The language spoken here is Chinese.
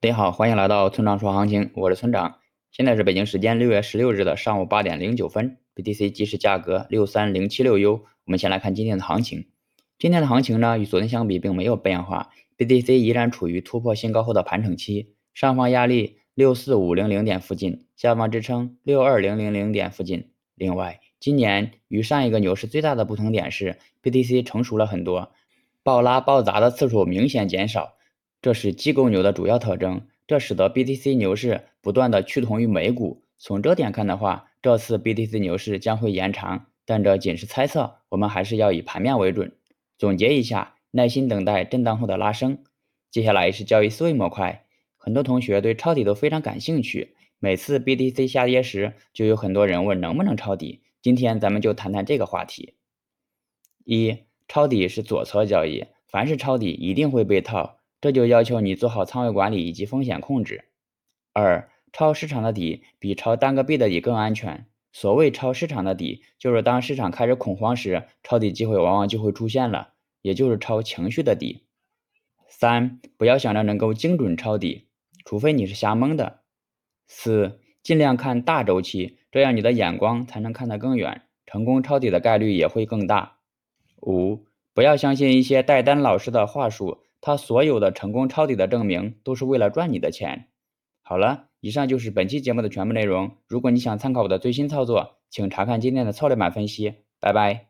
大家好，欢迎来到村长说行情，我是村长。现在是北京时间六月十六日的上午八点零九分，BTC 即时价格六三零七六 U。我们先来看今天的行情。今天的行情呢，与昨天相比并没有变化，BTC 依然处于突破新高后的盘整期，上方压力六四五零零点附近，下方支撑六二零零零点附近。另外，今年与上一个牛市最大的不同点是，BTC 成熟了很多，暴拉暴砸的次数明显减少。这是机构牛的主要特征，这使得 BTC 牛市不断的趋同于美股。从这点看的话，这次 BTC 牛市将会延长，但这仅是猜测，我们还是要以盘面为准。总结一下，耐心等待震荡后的拉升。接下来是交易思维模块，很多同学对抄底都非常感兴趣，每次 BTC 下跌时，就有很多人问能不能抄底。今天咱们就谈谈这个话题。一，抄底是左侧交易，凡是抄底一定会被套。这就要求你做好仓位管理以及风险控制。二，抄市场的底比抄单个币的底更安全。所谓抄市场的底，就是当市场开始恐慌时，抄底机会往往就会出现了，也就是抄情绪的底。三，不要想着能够精准抄底，除非你是瞎蒙的。四，尽量看大周期，这样你的眼光才能看得更远，成功抄底的概率也会更大。五，不要相信一些带单老师的话术。他所有的成功抄底的证明都是为了赚你的钱。好了，以上就是本期节目的全部内容。如果你想参考我的最新操作，请查看今天的策略版分析。拜拜。